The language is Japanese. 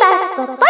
バストぽイ